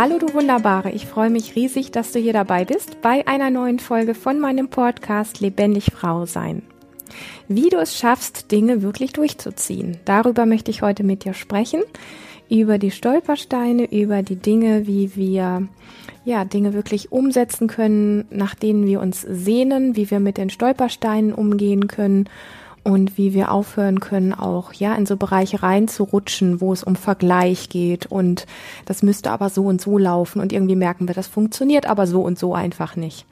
Hallo du Wunderbare, ich freue mich riesig, dass du hier dabei bist bei einer neuen Folge von meinem Podcast Lebendig Frau sein. Wie du es schaffst, Dinge wirklich durchzuziehen. Darüber möchte ich heute mit dir sprechen. Über die Stolpersteine, über die Dinge, wie wir ja, Dinge wirklich umsetzen können, nach denen wir uns sehnen, wie wir mit den Stolpersteinen umgehen können und wie wir aufhören können, auch ja in so Bereiche reinzurutschen, wo es um Vergleich geht und das müsste aber so und so laufen und irgendwie merken wir, das funktioniert aber so und so einfach nicht.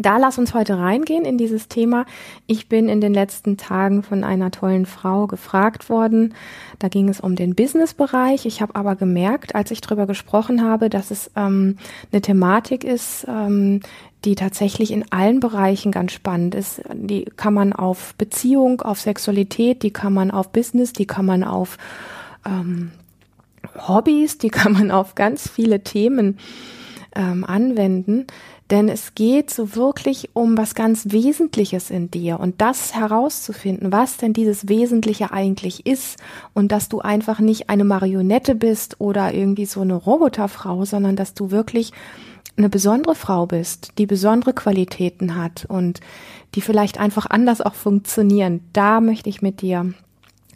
Da lass uns heute reingehen in dieses Thema. Ich bin in den letzten Tagen von einer tollen Frau gefragt worden. Da ging es um den Business-Bereich. Ich habe aber gemerkt, als ich darüber gesprochen habe, dass es ähm, eine Thematik ist, ähm, die tatsächlich in allen Bereichen ganz spannend ist. Die kann man auf Beziehung, auf Sexualität, die kann man auf Business, die kann man auf ähm, Hobbys, die kann man auf ganz viele Themen ähm, anwenden. Denn es geht so wirklich um was ganz Wesentliches in dir und das herauszufinden, was denn dieses Wesentliche eigentlich ist und dass du einfach nicht eine Marionette bist oder irgendwie so eine Roboterfrau, sondern dass du wirklich eine besondere Frau bist, die besondere Qualitäten hat und die vielleicht einfach anders auch funktionieren. Da möchte ich mit dir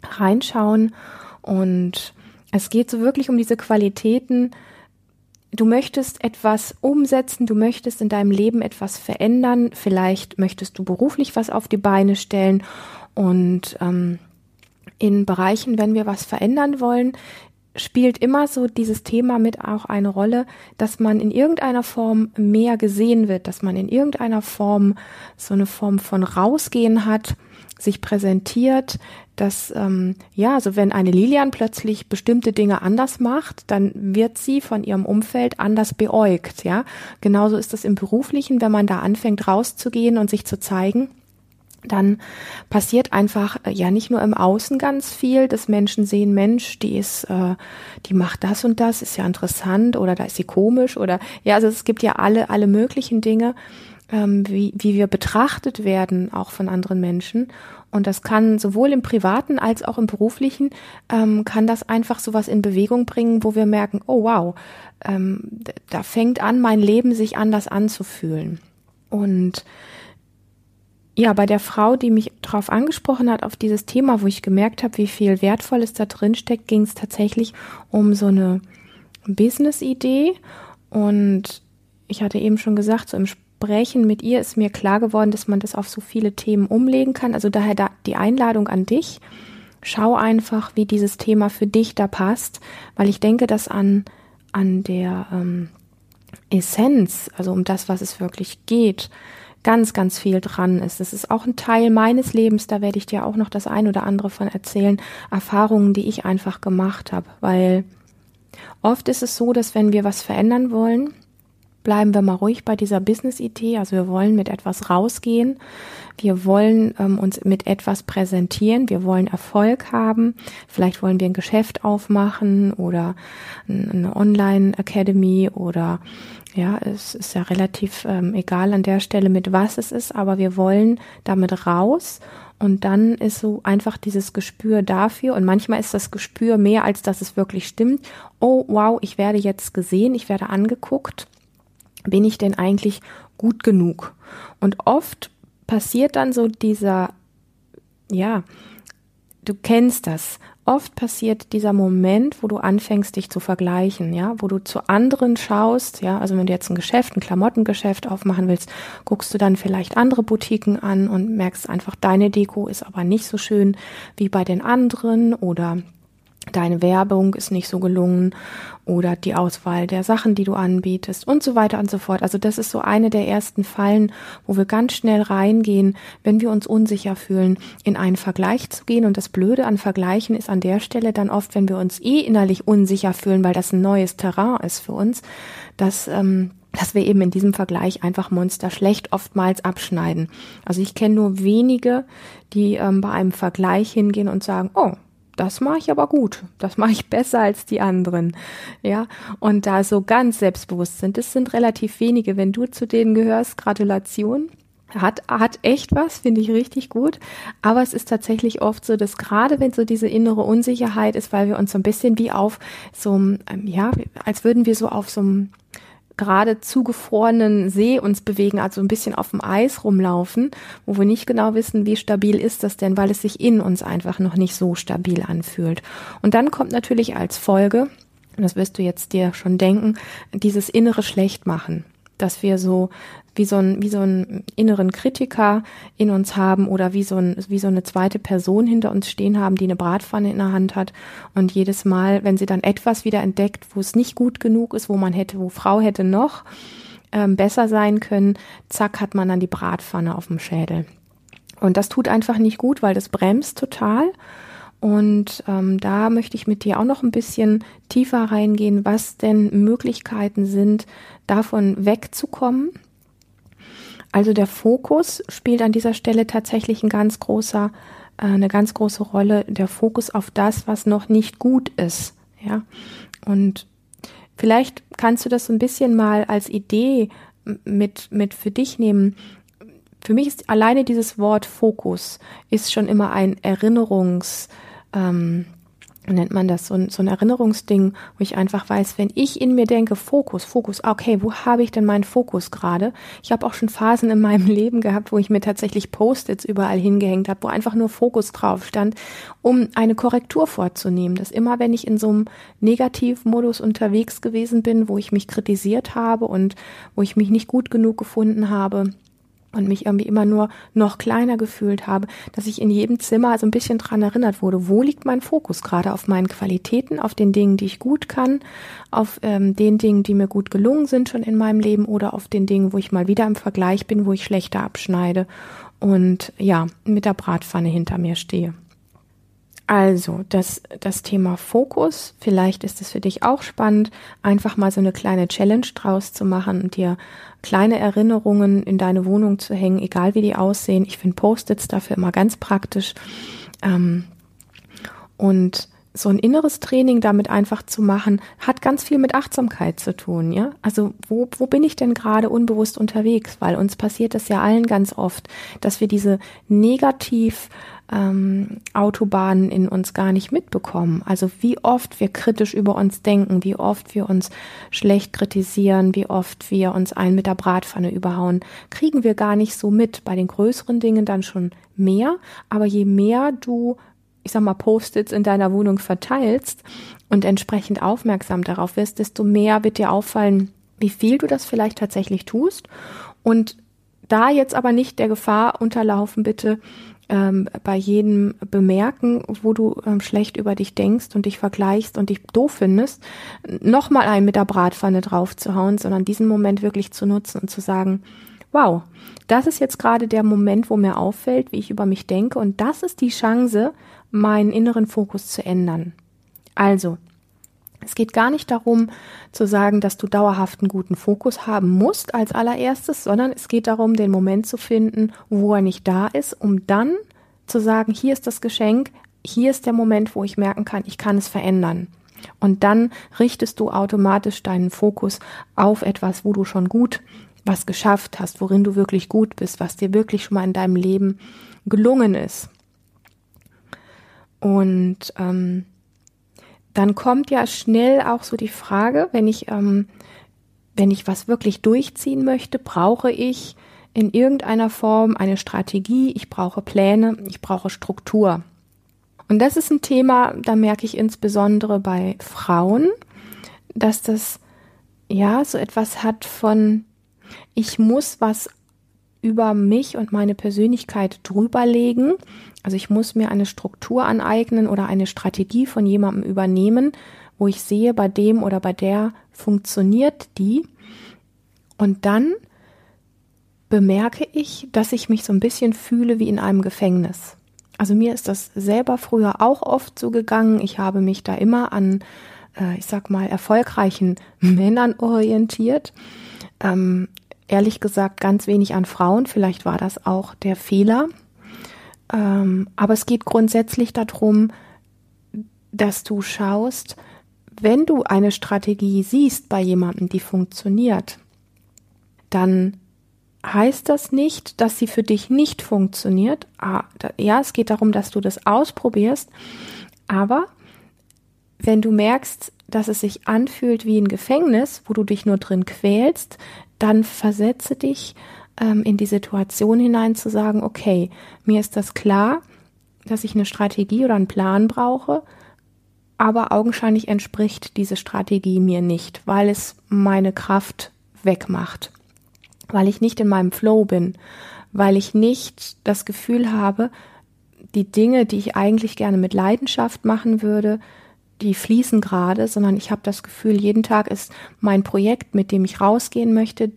reinschauen und es geht so wirklich um diese Qualitäten, du möchtest etwas umsetzen, du möchtest in deinem Leben etwas verändern, vielleicht möchtest du beruflich was auf die Beine stellen und ähm, in Bereichen, wenn wir was verändern wollen, spielt immer so dieses Thema mit auch eine Rolle, dass man in irgendeiner Form mehr gesehen wird, dass man in irgendeiner Form so eine Form von rausgehen hat, sich präsentiert, dass ähm, ja, also wenn eine Lilian plötzlich bestimmte Dinge anders macht, dann wird sie von ihrem Umfeld anders beäugt, ja. Genauso ist es im beruflichen, wenn man da anfängt rauszugehen und sich zu zeigen, dann passiert einfach äh, ja nicht nur im Außen ganz viel, dass Menschen sehen, Mensch, die ist, äh, die macht das und das, ist ja interessant oder da ist sie komisch oder ja, also es gibt ja alle alle möglichen Dinge, ähm, wie wie wir betrachtet werden auch von anderen Menschen und das kann sowohl im privaten als auch im beruflichen, ähm, kann das einfach sowas in Bewegung bringen, wo wir merken, oh wow, ähm, da fängt an, mein Leben sich anders anzufühlen. Und ja, bei der Frau, die mich darauf angesprochen hat, auf dieses Thema, wo ich gemerkt habe, wie viel Wertvolles da drin steckt, ging es tatsächlich um so eine Business-Idee. Und ich hatte eben schon gesagt, so im Gesprächen mit ihr ist mir klar geworden, dass man das auf so viele Themen umlegen kann. Also daher da die Einladung an dich. Schau einfach, wie dieses Thema für dich da passt, weil ich denke, dass an, an der ähm, Essenz, also um das, was es wirklich geht, ganz, ganz viel dran ist. Das ist auch ein Teil meines Lebens, da werde ich dir auch noch das ein oder andere von erzählen, Erfahrungen, die ich einfach gemacht habe, weil oft ist es so, dass wenn wir was verändern wollen, bleiben wir mal ruhig bei dieser Business-Idee. Also wir wollen mit etwas rausgehen. Wir wollen ähm, uns mit etwas präsentieren. Wir wollen Erfolg haben. Vielleicht wollen wir ein Geschäft aufmachen oder eine Online-Academy oder ja, es ist ja relativ ähm, egal an der Stelle, mit was es ist, aber wir wollen damit raus und dann ist so einfach dieses Gespür dafür und manchmal ist das Gespür mehr, als dass es wirklich stimmt. Oh, wow, ich werde jetzt gesehen, ich werde angeguckt bin ich denn eigentlich gut genug? Und oft passiert dann so dieser, ja, du kennst das. Oft passiert dieser Moment, wo du anfängst, dich zu vergleichen, ja, wo du zu anderen schaust, ja, also wenn du jetzt ein Geschäft, ein Klamottengeschäft aufmachen willst, guckst du dann vielleicht andere Boutiquen an und merkst einfach, deine Deko ist aber nicht so schön wie bei den anderen oder deine Werbung ist nicht so gelungen oder die Auswahl der Sachen, die du anbietest und so weiter und so fort. Also das ist so eine der ersten Fallen, wo wir ganz schnell reingehen, wenn wir uns unsicher fühlen, in einen Vergleich zu gehen. Und das Blöde an Vergleichen ist an der Stelle dann oft, wenn wir uns eh innerlich unsicher fühlen, weil das ein neues Terrain ist für uns, dass ähm, dass wir eben in diesem Vergleich einfach Monster schlecht oftmals abschneiden. Also ich kenne nur wenige, die ähm, bei einem Vergleich hingehen und sagen, oh, das mache ich aber gut, das mache ich besser als die anderen, ja, und da so ganz selbstbewusst sind, das sind relativ wenige, wenn du zu denen gehörst, Gratulation, hat, hat echt was, finde ich richtig gut. Aber es ist tatsächlich oft so, dass gerade wenn so diese innere Unsicherheit ist, weil wir uns so ein bisschen wie auf so einem, ähm, ja, als würden wir so auf so einem gerade zugefrorenen See uns bewegen, also ein bisschen auf dem Eis rumlaufen, wo wir nicht genau wissen, wie stabil ist das denn, weil es sich in uns einfach noch nicht so stabil anfühlt. Und dann kommt natürlich als Folge, das wirst du jetzt dir schon denken, dieses innere Schlechtmachen dass wir so wie so ein wie so einen inneren Kritiker in uns haben oder wie so ein wie so eine zweite Person hinter uns stehen haben, die eine Bratpfanne in der Hand hat und jedes Mal, wenn sie dann etwas wieder entdeckt, wo es nicht gut genug ist, wo man hätte, wo Frau hätte noch ähm, besser sein können, zack hat man dann die Bratpfanne auf dem Schädel. Und das tut einfach nicht gut, weil das bremst total. Und ähm, da möchte ich mit dir auch noch ein bisschen tiefer reingehen, was denn Möglichkeiten sind, davon wegzukommen. Also der Fokus spielt an dieser Stelle tatsächlich ein ganz großer, äh, eine ganz große Rolle. Der Fokus auf das, was noch nicht gut ist. Ja. Und vielleicht kannst du das so ein bisschen mal als Idee mit, mit für dich nehmen. Für mich ist alleine dieses Wort Fokus ist schon immer ein Erinnerungs, ähm, nennt man das, so ein, so ein Erinnerungsding, wo ich einfach weiß, wenn ich in mir denke, Fokus, Fokus, okay, wo habe ich denn meinen Fokus gerade? Ich habe auch schon Phasen in meinem Leben gehabt, wo ich mir tatsächlich Post-its überall hingehängt habe, wo einfach nur Fokus drauf stand, um eine Korrektur vorzunehmen. Dass immer, wenn ich in so einem Negativmodus unterwegs gewesen bin, wo ich mich kritisiert habe und wo ich mich nicht gut genug gefunden habe, und mich irgendwie immer nur noch kleiner gefühlt habe, dass ich in jedem Zimmer so ein bisschen dran erinnert wurde, wo liegt mein Fokus gerade auf meinen Qualitäten, auf den Dingen, die ich gut kann, auf ähm, den Dingen, die mir gut gelungen sind schon in meinem Leben oder auf den Dingen, wo ich mal wieder im Vergleich bin, wo ich schlechter abschneide und ja, mit der Bratpfanne hinter mir stehe. Also, das, das Thema Fokus, vielleicht ist es für dich auch spannend, einfach mal so eine kleine Challenge draus zu machen und dir kleine Erinnerungen in deine Wohnung zu hängen, egal wie die aussehen. Ich finde Post-its dafür immer ganz praktisch. Ähm, und so ein inneres Training damit einfach zu machen, hat ganz viel mit Achtsamkeit zu tun, ja. Also wo, wo bin ich denn gerade unbewusst unterwegs? Weil uns passiert das ja allen ganz oft, dass wir diese negativ ähm, Autobahnen in uns gar nicht mitbekommen. Also wie oft wir kritisch über uns denken, wie oft wir uns schlecht kritisieren, wie oft wir uns ein mit der Bratpfanne überhauen, kriegen wir gar nicht so mit. Bei den größeren Dingen dann schon mehr, aber je mehr du ich sag mal, Post-its in deiner Wohnung verteilst und entsprechend aufmerksam darauf wirst, desto mehr wird dir auffallen, wie viel du das vielleicht tatsächlich tust. Und da jetzt aber nicht der Gefahr unterlaufen, bitte ähm, bei jedem bemerken, wo du ähm, schlecht über dich denkst und dich vergleichst und dich doof findest, nochmal einen mit der Bratpfanne draufzuhauen, sondern diesen Moment wirklich zu nutzen und zu sagen, wow, das ist jetzt gerade der Moment, wo mir auffällt, wie ich über mich denke und das ist die Chance, meinen inneren Fokus zu ändern. Also, es geht gar nicht darum zu sagen, dass du dauerhaft einen guten Fokus haben musst als allererstes, sondern es geht darum, den Moment zu finden, wo er nicht da ist, um dann zu sagen, hier ist das Geschenk, hier ist der Moment, wo ich merken kann, ich kann es verändern. Und dann richtest du automatisch deinen Fokus auf etwas, wo du schon gut was geschafft hast, worin du wirklich gut bist, was dir wirklich schon mal in deinem Leben gelungen ist. Und ähm, dann kommt ja schnell auch so die Frage, wenn ich, ähm, wenn ich was wirklich durchziehen möchte, brauche ich in irgendeiner Form eine Strategie, ich brauche Pläne, ich brauche Struktur. Und das ist ein Thema, da merke ich insbesondere bei Frauen, dass das ja so etwas hat von, ich muss was über mich und meine Persönlichkeit drüberlegen. Also ich muss mir eine Struktur aneignen oder eine Strategie von jemandem übernehmen, wo ich sehe, bei dem oder bei der funktioniert die. Und dann bemerke ich, dass ich mich so ein bisschen fühle wie in einem Gefängnis. Also mir ist das selber früher auch oft so gegangen. Ich habe mich da immer an, äh, ich sag mal, erfolgreichen Männern orientiert. Ähm, ehrlich gesagt ganz wenig an Frauen. Vielleicht war das auch der Fehler. Ähm, aber es geht grundsätzlich darum, dass du schaust, wenn du eine Strategie siehst bei jemandem, die funktioniert, dann heißt das nicht, dass sie für dich nicht funktioniert. Ah, ja, es geht darum, dass du das ausprobierst. Aber wenn du merkst, dass es sich anfühlt wie ein Gefängnis, wo du dich nur drin quälst, dann versetze dich ähm, in die Situation hinein zu sagen, okay, mir ist das klar, dass ich eine Strategie oder einen Plan brauche, aber augenscheinlich entspricht diese Strategie mir nicht, weil es meine Kraft wegmacht, weil ich nicht in meinem Flow bin, weil ich nicht das Gefühl habe, die Dinge, die ich eigentlich gerne mit Leidenschaft machen würde, die fließen gerade, sondern ich habe das Gefühl, jeden Tag ist mein Projekt, mit dem ich rausgehen möchte,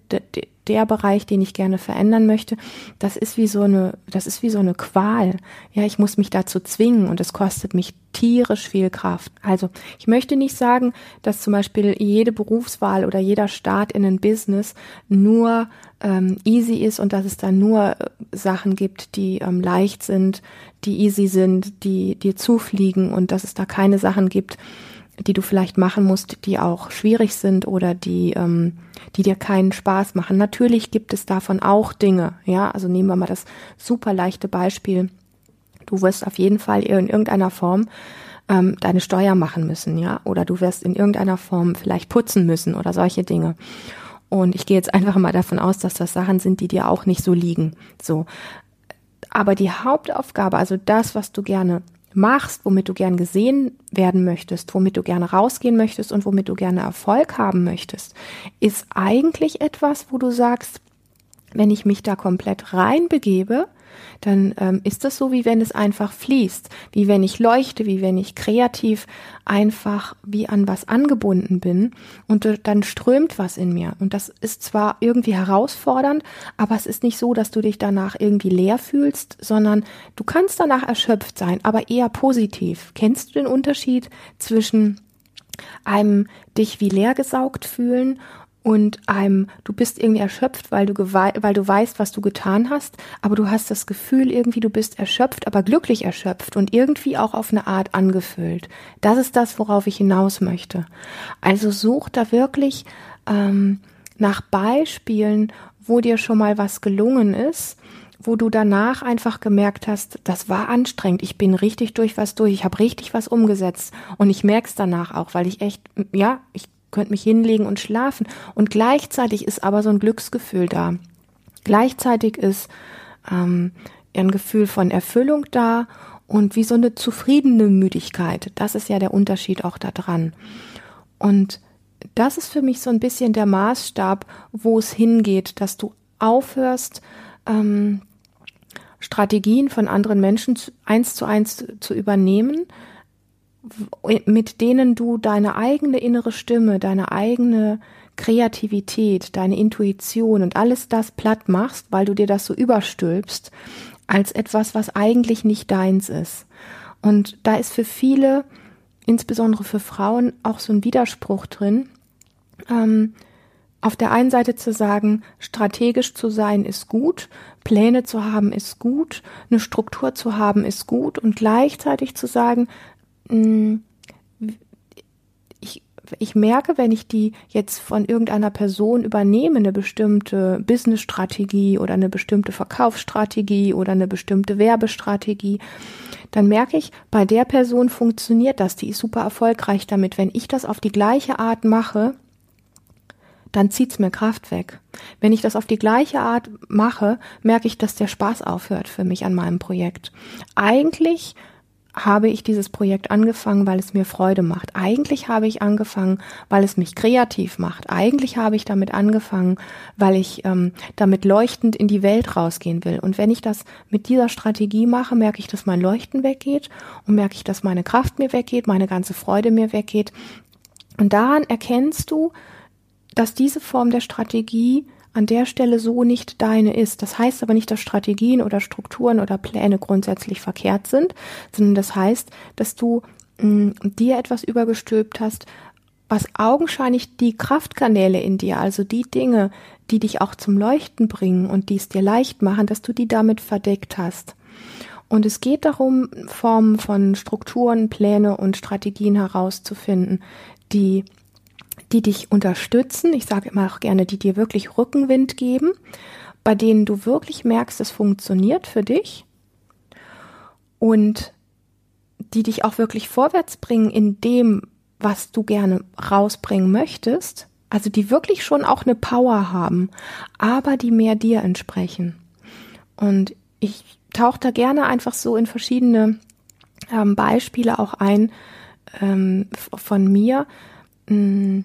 der Bereich, den ich gerne verändern möchte, das ist wie so eine, das ist wie so eine Qual. Ja, ich muss mich dazu zwingen und es kostet mich tierisch viel Kraft. Also ich möchte nicht sagen, dass zum Beispiel jede Berufswahl oder jeder Start in ein Business nur ähm, easy ist und dass es dann nur äh, Sachen gibt, die ähm, leicht sind, die easy sind, die dir zufliegen und dass es da keine Sachen gibt, die du vielleicht machen musst, die auch schwierig sind oder die, ähm, die dir keinen Spaß machen. Natürlich gibt es davon auch Dinge, ja. Also nehmen wir mal das super leichte Beispiel. Du wirst auf jeden Fall in irgendeiner Form ähm, deine Steuer machen müssen, ja. Oder du wirst in irgendeiner Form vielleicht putzen müssen oder solche Dinge. Und ich gehe jetzt einfach mal davon aus, dass das Sachen sind, die dir auch nicht so liegen. So. Aber die Hauptaufgabe, also das, was du gerne machst, womit du gern gesehen werden möchtest, womit du gerne rausgehen möchtest und womit du gerne Erfolg haben möchtest, ist eigentlich etwas, wo du sagst, wenn ich mich da komplett reinbegebe, dann ähm, ist das so, wie wenn es einfach fließt, wie wenn ich leuchte, wie wenn ich kreativ einfach wie an was angebunden bin und äh, dann strömt was in mir. Und das ist zwar irgendwie herausfordernd, aber es ist nicht so, dass du dich danach irgendwie leer fühlst, sondern du kannst danach erschöpft sein, aber eher positiv. Kennst du den Unterschied zwischen einem dich wie leer gesaugt fühlen und einem, du bist irgendwie erschöpft, weil du, weil du weißt, was du getan hast, aber du hast das Gefühl irgendwie, du bist erschöpft, aber glücklich erschöpft und irgendwie auch auf eine Art angefüllt. Das ist das, worauf ich hinaus möchte. Also such da wirklich ähm, nach Beispielen, wo dir schon mal was gelungen ist, wo du danach einfach gemerkt hast, das war anstrengend, ich bin richtig durch was durch, ich habe richtig was umgesetzt und ich merke es danach auch, weil ich echt, ja, ich könnte mich hinlegen und schlafen. Und gleichzeitig ist aber so ein Glücksgefühl da. Gleichzeitig ist ähm, ein Gefühl von Erfüllung da und wie so eine zufriedene Müdigkeit. Das ist ja der Unterschied auch da dran. Und das ist für mich so ein bisschen der Maßstab, wo es hingeht, dass du aufhörst, ähm, Strategien von anderen Menschen eins zu eins zu übernehmen, mit denen du deine eigene innere Stimme, deine eigene Kreativität, deine Intuition und alles das platt machst, weil du dir das so überstülpst, als etwas, was eigentlich nicht deins ist. Und da ist für viele, insbesondere für Frauen, auch so ein Widerspruch drin. Ähm, auf der einen Seite zu sagen, strategisch zu sein ist gut, Pläne zu haben ist gut, eine Struktur zu haben ist gut und gleichzeitig zu sagen, ich, ich merke, wenn ich die jetzt von irgendeiner Person übernehme, eine bestimmte Business-Strategie oder eine bestimmte Verkaufsstrategie oder eine bestimmte Werbestrategie, dann merke ich, bei der Person funktioniert das, die ist super erfolgreich damit. Wenn ich das auf die gleiche Art mache, dann zieht's mir Kraft weg. Wenn ich das auf die gleiche Art mache, merke ich, dass der Spaß aufhört für mich an meinem Projekt. Eigentlich habe ich dieses Projekt angefangen, weil es mir Freude macht. Eigentlich habe ich angefangen, weil es mich kreativ macht. Eigentlich habe ich damit angefangen, weil ich ähm, damit leuchtend in die Welt rausgehen will. Und wenn ich das mit dieser Strategie mache, merke ich, dass mein Leuchten weggeht und merke ich, dass meine Kraft mir weggeht, meine ganze Freude mir weggeht. Und daran erkennst du, dass diese Form der Strategie an der Stelle so nicht deine ist. Das heißt aber nicht, dass Strategien oder Strukturen oder Pläne grundsätzlich verkehrt sind, sondern das heißt, dass du mh, mm, dir etwas übergestülpt hast, was augenscheinlich die Kraftkanäle in dir, also die Dinge, die dich auch zum Leuchten bringen und die es dir leicht machen, dass du die damit verdeckt hast. Und es geht darum, Formen von Strukturen, Pläne und Strategien herauszufinden, die die dich unterstützen. Ich sage immer auch gerne, die dir wirklich Rückenwind geben bei denen du wirklich merkst, es funktioniert für dich und die dich auch wirklich vorwärts bringen in dem, was du gerne rausbringen möchtest, also die wirklich schon auch eine Power haben, aber die mehr dir entsprechen. Und ich tauche da gerne einfach so in verschiedene ähm, Beispiele auch ein ähm, von mir. Hm,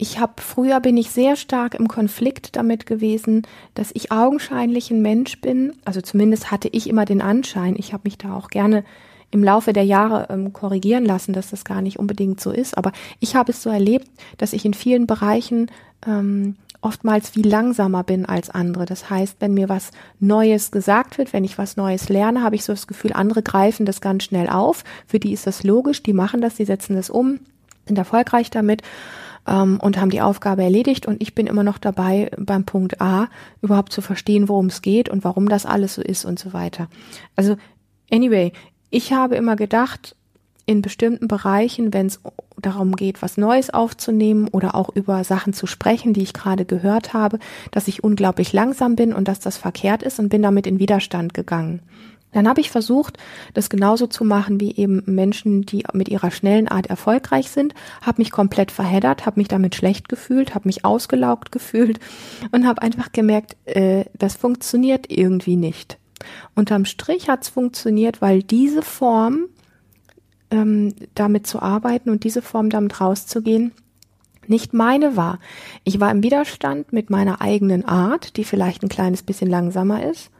ich habe früher bin ich sehr stark im Konflikt damit gewesen, dass ich augenscheinlich ein Mensch bin. Also zumindest hatte ich immer den Anschein. Ich habe mich da auch gerne im Laufe der Jahre ähm, korrigieren lassen, dass das gar nicht unbedingt so ist. Aber ich habe es so erlebt, dass ich in vielen Bereichen ähm, oftmals viel langsamer bin als andere. Das heißt, wenn mir was Neues gesagt wird, wenn ich was Neues lerne, habe ich so das Gefühl, andere greifen das ganz schnell auf. Für die ist das logisch, die machen das, die setzen das um, sind erfolgreich damit ähm, und haben die Aufgabe erledigt. Und ich bin immer noch dabei, beim Punkt A überhaupt zu verstehen, worum es geht und warum das alles so ist und so weiter. Also, anyway, ich habe immer gedacht, in bestimmten Bereichen, wenn es darum geht, was Neues aufzunehmen oder auch über Sachen zu sprechen, die ich gerade gehört habe, dass ich unglaublich langsam bin und dass das verkehrt ist und bin damit in Widerstand gegangen. Dann habe ich versucht, das genauso zu machen wie eben Menschen, die mit ihrer schnellen Art erfolgreich sind, habe mich komplett verheddert, habe mich damit schlecht gefühlt, habe mich ausgelaugt gefühlt und habe einfach gemerkt, äh, das funktioniert irgendwie nicht. Unterm Strich hat es funktioniert, weil diese Form ähm, damit zu arbeiten und diese Form damit rauszugehen, nicht meine war. Ich war im Widerstand mit meiner eigenen Art, die vielleicht ein kleines bisschen langsamer ist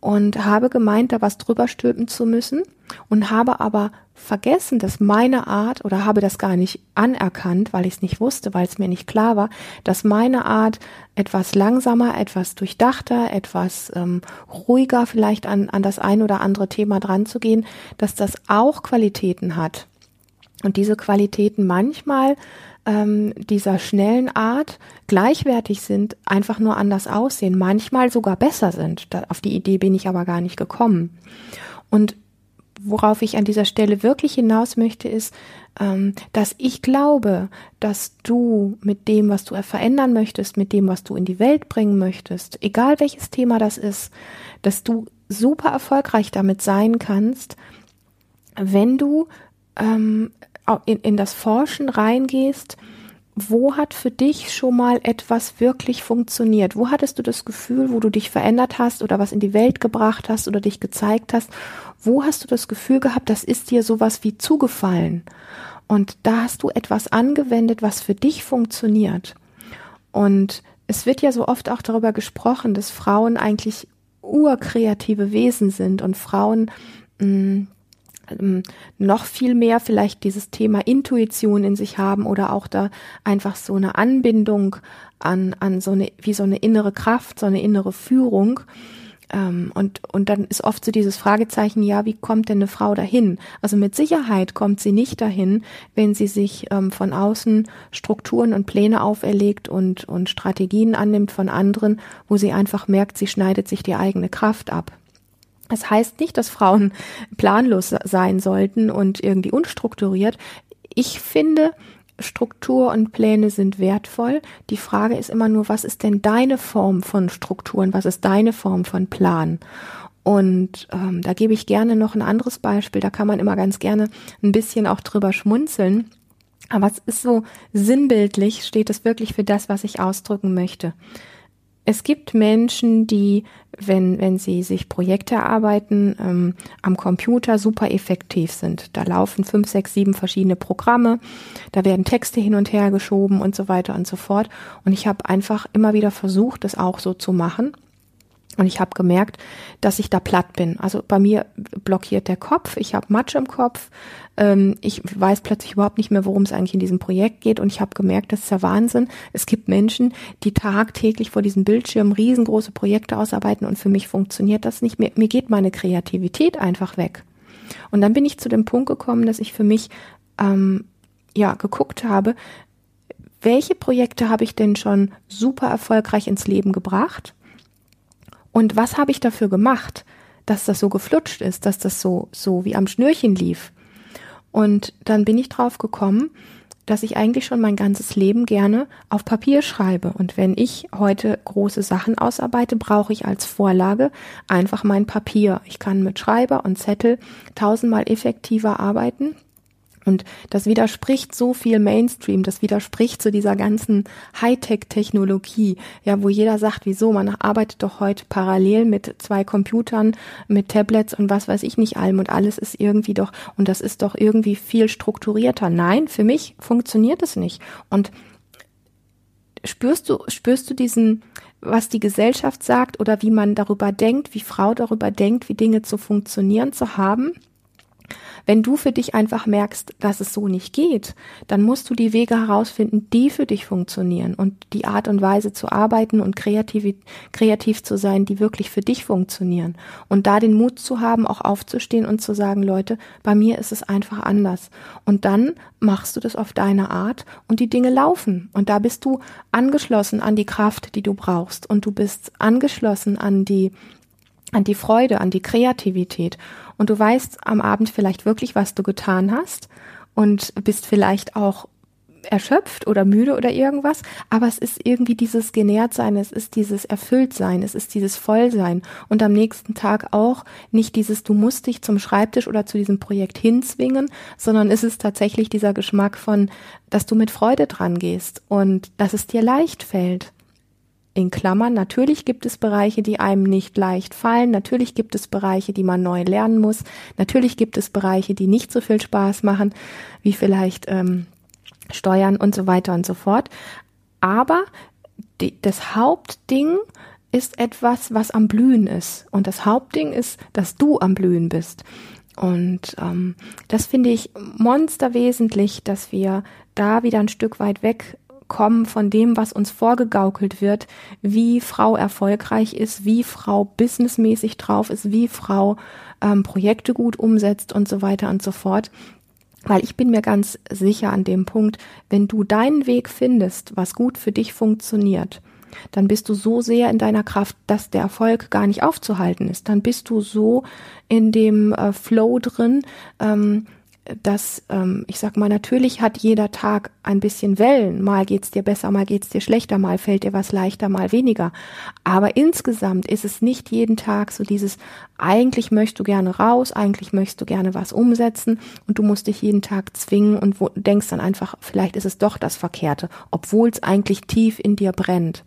und habe gemeint, da was drüber stülpen zu müssen und habe aber vergessen, dass meine Art oder habe das gar nicht anerkannt, weil ich es nicht wusste, weil es mir nicht klar war, dass meine Art etwas langsamer, etwas durchdachter, etwas ähm, ruhiger vielleicht an, an das ein oder andere Thema dran zu gehen, dass das auch Qualitäten hat. Und diese Qualitäten manchmal ähm, dieser schnellen Art gleichwertig sind, einfach nur anders aussehen, manchmal sogar besser sind. Da, auf die Idee bin ich aber gar nicht gekommen. Und worauf ich an dieser Stelle wirklich hinaus möchte, ist, ähm, dass ich glaube, dass du mit dem, was du verändern möchtest, mit dem, was du in die Welt bringen möchtest, egal welches Thema das ist, dass du super erfolgreich damit sein kannst, wenn du ähm, in, in das Forschen reingehst, wo hat für dich schon mal etwas wirklich funktioniert? Wo hattest du das Gefühl, wo du dich verändert hast oder was in die Welt gebracht hast oder dich gezeigt hast? Wo hast du das Gefühl gehabt, das ist dir sowas wie zugefallen? Und da hast du etwas angewendet, was für dich funktioniert. Und es wird ja so oft auch darüber gesprochen, dass Frauen eigentlich urkreative Wesen sind und Frauen mh, mm, ähm, noch viel mehr vielleicht dieses Thema Intuition in sich haben oder auch da einfach so eine Anbindung an, an so eine, wie so eine innere Kraft, so eine innere Führung. Ähm, und, und dann ist oft so dieses Fragezeichen, ja, wie kommt denn eine Frau dahin? Also mit Sicherheit kommt sie nicht dahin, wenn sie sich ähm, von außen Strukturen und Pläne auferlegt und, und Strategien annimmt von anderen, wo sie einfach merkt, sie schneidet sich die eigene Kraft ab. Das heißt nicht, dass Frauen planlos sein sollten und irgendwie unstrukturiert. Ich finde, Struktur und Pläne sind wertvoll. Die Frage ist immer nur, was ist denn deine Form von Strukturen? Was ist deine Form von Plan? Und ähm, da gebe ich gerne noch ein anderes Beispiel. Da kann man immer ganz gerne ein bisschen auch drüber schmunzeln. Aber es ist so sinnbildlich, steht es wirklich für das, was ich ausdrücken möchte. Es gibt Menschen, die, wenn, wenn sie sich Projekte erarbeiten, ähm, am Computer super effektiv sind. Da laufen fünf, sechs, sieben verschiedene Programme, da werden Texte hin und her geschoben und so weiter und so fort. Und ich habe einfach immer wieder versucht, das auch so zu machen. Und ich habe gemerkt, dass ich da platt bin. Also bei mir blockiert der Kopf, ich habe Matsch im Kopf, ähm, ich weiß plötzlich überhaupt nicht mehr, worum es eigentlich in diesem Projekt geht. Und ich habe gemerkt, das ist der Wahnsinn. Es gibt Menschen, die tagtäglich vor diesem Bildschirm riesengroße Projekte ausarbeiten und für mich funktioniert das nicht. Mir, mir geht meine Kreativität einfach weg. Und dann bin ich zu dem Punkt gekommen, dass ich für mich ähm, ja geguckt habe, welche Projekte habe ich denn schon super erfolgreich ins Leben gebracht? Und was habe ich dafür gemacht, dass das so geflutscht ist, dass das so, so wie am Schnürchen lief? Und dann bin ich drauf gekommen, dass ich eigentlich schon mein ganzes Leben gerne auf Papier schreibe. Und wenn ich heute große Sachen ausarbeite, brauche ich als Vorlage einfach mein Papier. Ich kann mit Schreiber und Zettel tausendmal effektiver arbeiten und das widerspricht so viel Mainstream, das widerspricht zu dieser ganzen Hightech-Technologie, ja, wo jeder sagt, wieso, man arbeitet doch heute parallel mit zwei Computern, mit Tablets und was weiß ich nicht allem und alles ist irgendwie doch, und das ist doch irgendwie viel strukturierter. Nein, für mich funktioniert es nicht. Und spürst du, spürst du diesen, was die Gesellschaft sagt oder wie man darüber denkt, wie Frau darüber denkt, wie Dinge zu funktionieren zu haben? Wenn du für dich einfach merkst, dass es so nicht geht, dann musst du die Wege herausfinden, die für dich funktionieren und die Art und Weise zu arbeiten und kreativ, kreativ zu sein, die wirklich für dich funktionieren. Und da den Mut zu haben, auch aufzustehen und zu sagen, Leute, bei mir ist es einfach anders. Und dann machst du das auf deine Art und die Dinge laufen. Und da bist du angeschlossen an die Kraft, die du brauchst. Und du bist angeschlossen an die an die Freude, an die Kreativität. Und du weißt am Abend vielleicht wirklich, was du getan hast und bist vielleicht auch erschöpft oder müde oder irgendwas, aber es ist irgendwie dieses Genährtsein, es ist dieses Erfülltsein, es ist dieses Vollsein. Und am nächsten Tag auch nicht dieses, du musst dich zum Schreibtisch oder zu diesem Projekt hinzwingen, sondern es ist tatsächlich dieser Geschmack von, dass du mit Freude dran gehst und dass es dir leicht fällt in Klammern, natürlich gibt es Bereiche, die einem nicht leicht fallen, natürlich gibt es Bereiche, die man neu lernen muss, natürlich gibt es Bereiche, die nicht so viel Spaß machen, wie vielleicht ähm, Steuern und so weiter und so fort. Aber die, das Hauptding ist etwas, was am Blühen ist. Und das Hauptding ist, dass du am Blühen bist. Und ähm, das finde ich monsterwesentlich, dass wir da wieder ein Stück weit weg kommen von dem, was uns vorgegaukelt wird, wie Frau erfolgreich ist, wie Frau businessmäßig drauf ist, wie Frau ähm, Projekte gut umsetzt und so weiter und so fort. Weil ich bin mir ganz sicher an dem Punkt, wenn du deinen Weg findest, was gut für dich funktioniert, dann bist du so sehr in deiner Kraft, dass der Erfolg gar nicht aufzuhalten ist. Dann bist du so in dem äh, Flow drin, ähm, dass ähm, ich sag mal, natürlich hat jeder Tag ein bisschen Wellen. Mal geht's dir besser, mal geht's dir schlechter, mal fällt dir was leichter, mal weniger. Aber insgesamt ist es nicht jeden Tag so dieses, eigentlich möchtest du gerne raus, eigentlich möchtest du gerne was umsetzen und du musst dich jeden Tag zwingen und wo, denkst dann einfach, vielleicht ist es doch das Verkehrte, obwohl es eigentlich tief in dir brennt.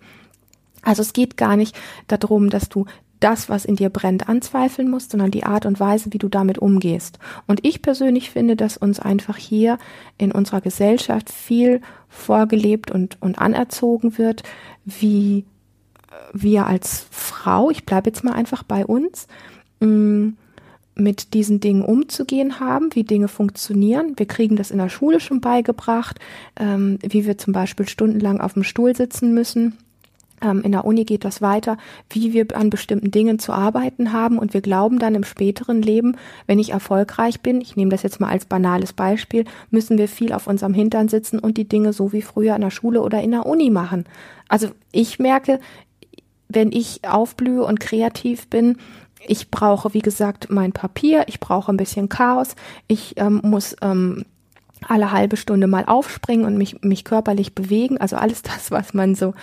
Also es geht gar nicht darum, dass du das, was in dir brennt, anzweifeln musst, sondern die Art und Weise, wie du damit umgehst. Und ich persönlich finde, dass uns einfach hier in unserer Gesellschaft viel vorgelebt und, und anerzogen wird, wie wir als Frau, ich bleibe jetzt mal einfach bei uns, mm, mit diesen Dingen umzugehen haben, wie Dinge funktionieren. Wir kriegen das in der Schule schon beigebracht, ähm, wie wir zum Beispiel stundenlang auf dem Stuhl sitzen müssen in der Uni geht das weiter, wie wir an bestimmten Dingen zu arbeiten haben und wir glauben dann im späteren Leben, wenn ich erfolgreich bin, ich nehme das jetzt mal als banales Beispiel, müssen wir viel auf unserem Hintern sitzen und die Dinge so wie früher in der Schule oder in der Uni machen. Also ich merke, wenn ich aufblühe und kreativ bin, ich brauche, wie gesagt, mein Papier, ich brauche ein bisschen Chaos, ich ähm, muss ähm, alle halbe Stunde mal aufspringen und mich, mich körperlich bewegen. Also alles das, was man so,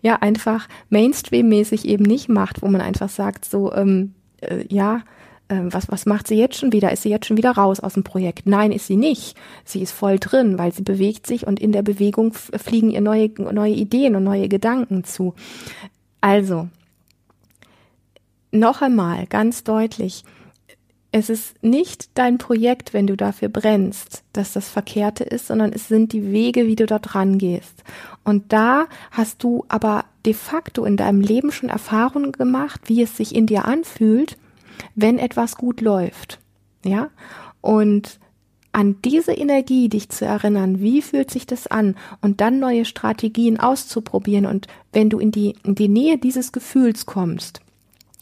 ja, einfach Mainstream-mäßig eben nicht macht, wo man einfach sagt, so, ähm, äh, ja, äh, was, was macht sie jetzt schon wieder? Ist sie jetzt schon wieder raus aus dem Projekt? Nein, ist sie nicht. Sie ist voll drin, weil sie bewegt sich und in der Bewegung fliegen ihr neue, neue Ideen und neue Gedanken zu. Also, noch einmal ganz deutlich, es ist nicht dein Projekt, wenn du dafür brennst, dass das Verkehrte ist, sondern es sind die Wege, wie du dort rangehst. Und da hast du aber de facto in deinem Leben schon Erfahrungen gemacht, wie es sich in dir anfühlt, wenn etwas gut läuft. Ja? Und an diese Energie dich zu erinnern, wie fühlt sich das an und dann neue Strategien auszuprobieren und wenn du in die, in die Nähe dieses Gefühls kommst,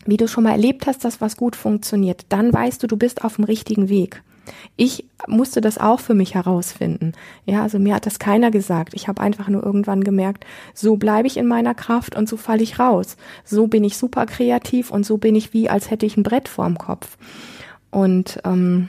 wie du schon mal erlebt hast, dass was gut funktioniert, dann weißt du, du bist auf dem richtigen Weg. Ich musste das auch für mich herausfinden. Ja, also mir hat das keiner gesagt. Ich habe einfach nur irgendwann gemerkt, so bleibe ich in meiner Kraft und so falle ich raus. So bin ich super kreativ und so bin ich wie, als hätte ich ein Brett vorm Kopf. Und ähm,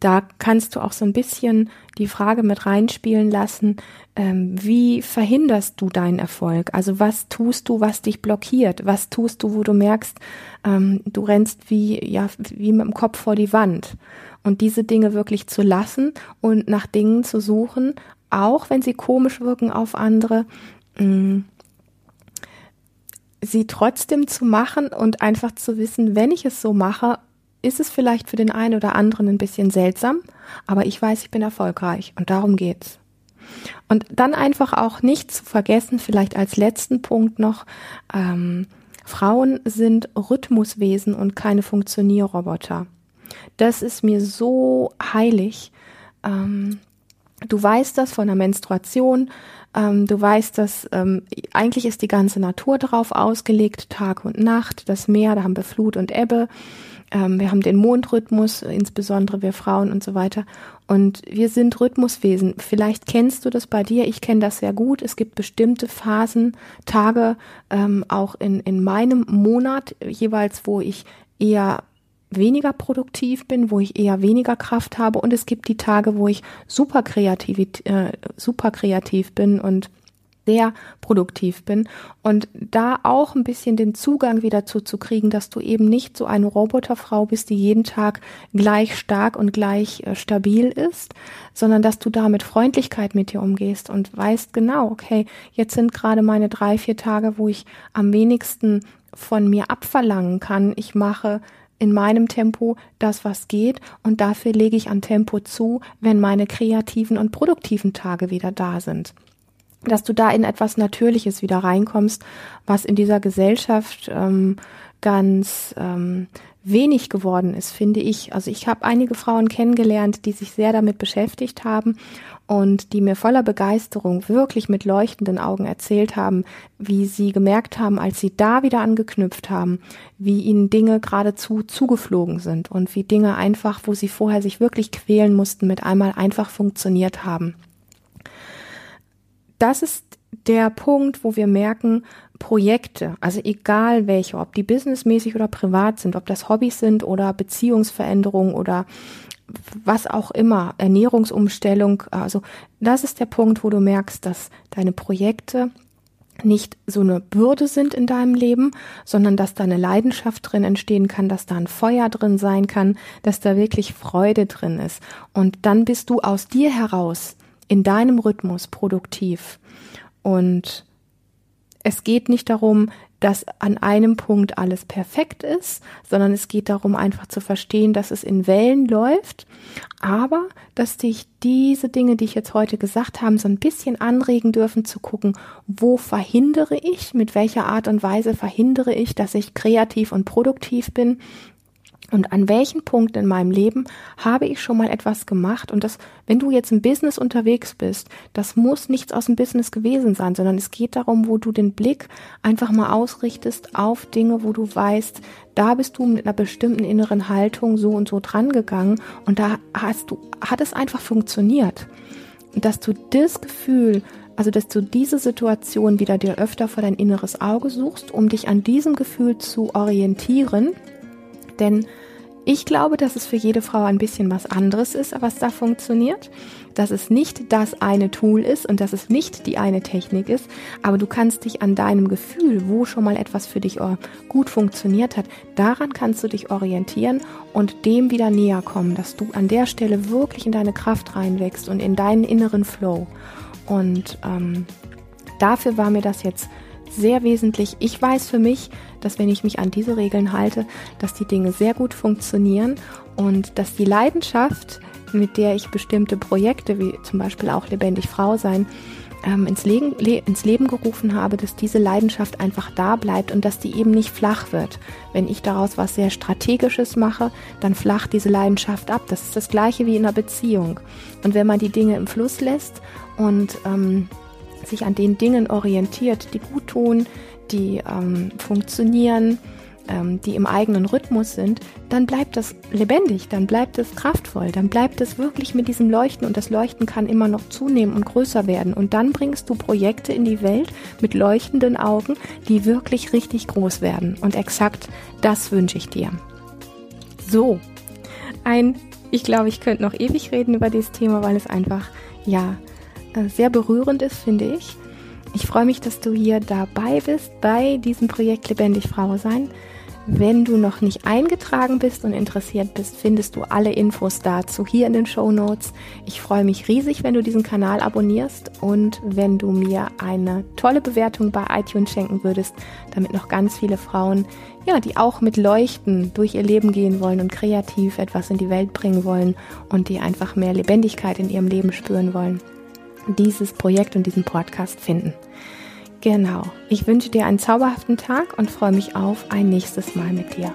da kannst du auch so ein bisschen die Frage mit reinspielen lassen, ähm, wie verhinderst du deinen Erfolg? Also was tust du, was dich blockiert? Was tust du, wo du merkst, ähm, du rennst wie, ja, wie mit dem Kopf vor die Wand? Und diese Dinge wirklich zu lassen und nach Dingen zu suchen, auch wenn sie komisch wirken auf andere, mh, mm, sie trotzdem zu machen und einfach zu wissen, wenn ich es so mache, ist es vielleicht für den einen oder anderen ein bisschen seltsam, aber ich weiß, ich bin erfolgreich und darum geht's. Und dann einfach auch nicht zu vergessen, vielleicht als letzten Punkt noch, ähm, Frauen sind Rhythmuswesen und keine Funktionierroboter. Das ist mir so heilig. Ähm, du weißt das von der Menstruation, ähm, du weißt, dass ähm, eigentlich ist die ganze Natur darauf ausgelegt, Tag und Nacht, das Meer, da haben wir Flut und Ebbe. Ähm, wir haben den Mondrhythmus, insbesondere wir Frauen und so weiter. Und wir sind Rhythmuswesen. Vielleicht kennst du das bei dir, ich kenne das sehr gut. Es gibt bestimmte Phasen, Tage, ähm, auch in, in meinem Monat jeweils, wo ich eher weniger produktiv bin, wo ich eher weniger Kraft habe und es gibt die Tage, wo ich super kreativ, äh, super kreativ bin und sehr produktiv bin und da auch ein bisschen den Zugang wieder zu, zu kriegen, dass du eben nicht so eine Roboterfrau bist, die jeden Tag gleich stark und gleich äh, stabil ist, sondern dass du da mit Freundlichkeit mit dir umgehst und weißt genau, okay, jetzt sind gerade meine drei, vier Tage, wo ich am wenigsten von mir abverlangen kann. Ich mache in meinem Tempo das, was geht und dafür lege ich an Tempo zu, wenn meine kreativen und produktiven Tage wieder da sind. Dass du da in etwas Natürliches wieder reinkommst, was in dieser Gesellschaft ähm, ganz ähm, wenig geworden ist, finde ich. Also ich habe einige Frauen kennengelernt, die sich sehr damit beschäftigt haben und die mir voller Begeisterung wirklich mit leuchtenden Augen erzählt haben, wie sie gemerkt haben, als sie da wieder angeknüpft haben, wie ihnen Dinge geradezu zugeflogen sind und wie Dinge einfach, wo sie vorher sich wirklich quälen mussten, mit einmal einfach funktioniert haben. Das ist der Punkt, wo wir merken, Projekte, also egal welche, ob die businessmäßig oder privat sind, ob das Hobbys sind oder Beziehungsveränderungen oder was auch immer, Ernährungsumstellung, also das ist der Punkt, wo du merkst, dass deine Projekte nicht so eine Bürde sind in deinem Leben, sondern dass da eine Leidenschaft drin entstehen kann, dass da ein Feuer drin sein kann, dass da wirklich Freude drin ist. Und dann bist du aus dir heraus in deinem Rhythmus produktiv. Und es geht nicht darum, dass an einem Punkt alles perfekt ist, sondern es geht darum, einfach zu verstehen, dass es in Wellen läuft, aber dass dich diese Dinge, die ich jetzt heute gesagt habe, so ein bisschen anregen dürfen zu gucken, wo verhindere ich, mit welcher Art und Weise verhindere ich, dass ich kreativ und produktiv bin und an welchen Punkt in meinem Leben habe ich schon mal etwas gemacht? Und das, wenn du jetzt im Business unterwegs bist, das muss nichts aus dem Business gewesen sein, sondern es geht darum, wo du den Blick einfach mal ausrichtest auf Dinge, wo du weißt, da bist du mit einer bestimmten inneren Haltung so und so dran gegangen und da hast du, hat es einfach funktioniert. Dass du das Gefühl, also dass du diese Situation wieder dir öfter vor dein inneres Auge suchst, um dich an diesem Gefühl zu orientieren, denn ich glaube, dass es für jede Frau ein bisschen was anderes ist, was da funktioniert. Dass es nicht das eine Tool ist und dass es nicht die eine Technik ist. Aber du kannst dich an deinem Gefühl, wo schon mal etwas für dich äh, gut funktioniert hat, daran kannst du dich orientieren und dem wieder näher kommen, dass du an der Stelle wirklich in deine Kraft reinwächst und in deinen inneren Flow. Und ähm, dafür war mir das jetzt sehr wesentlich. Ich weiß für mich, dass wenn ich mich an diese Regeln halte, dass die Dinge sehr gut funktionieren und dass die Leidenschaft, mit der ich bestimmte Projekte, wie zum Beispiel auch lebendig Frau sein, ähm, ins, Leben, ins Leben gerufen habe, dass diese Leidenschaft einfach da bleibt und dass die eben nicht flach wird. Wenn ich daraus was sehr Strategisches mache, dann flacht diese Leidenschaft ab. Das ist das gleiche wie in einer Beziehung. Und wenn man die Dinge im Fluss lässt und ähm, sich an den Dingen orientiert, die gut tun, die ähm, funktionieren, ähm, die im eigenen Rhythmus sind, dann bleibt das lebendig, dann bleibt es kraftvoll, dann bleibt es wirklich mit diesem Leuchten und das Leuchten kann immer noch zunehmen und größer werden. Und dann bringst du Projekte in die Welt mit leuchtenden Augen, die wirklich richtig groß werden. Und exakt das wünsche ich dir. So, ein Ich glaube, ich könnte noch ewig reden über dieses Thema, weil es einfach, ja, sehr berührend ist, finde ich. Ich freue mich, dass du hier dabei bist bei diesem Projekt Lebendig Frau sein. Wenn du noch nicht eingetragen bist und interessiert bist, findest du alle Infos dazu hier in den Show Notes. Ich freue mich riesig, wenn du diesen Kanal abonnierst und wenn du mir eine tolle Bewertung bei iTunes schenken würdest, damit noch ganz viele Frauen, ja, die auch mit Leuchten durch ihr Leben gehen wollen und kreativ etwas in die Welt bringen wollen und die einfach mehr Lebendigkeit in ihrem Leben spüren wollen, dieses Projekt und diesen Podcast finden. Genau. Ich wünsche dir einen zauberhaften Tag und freue mich auf ein nächstes Mal mit dir.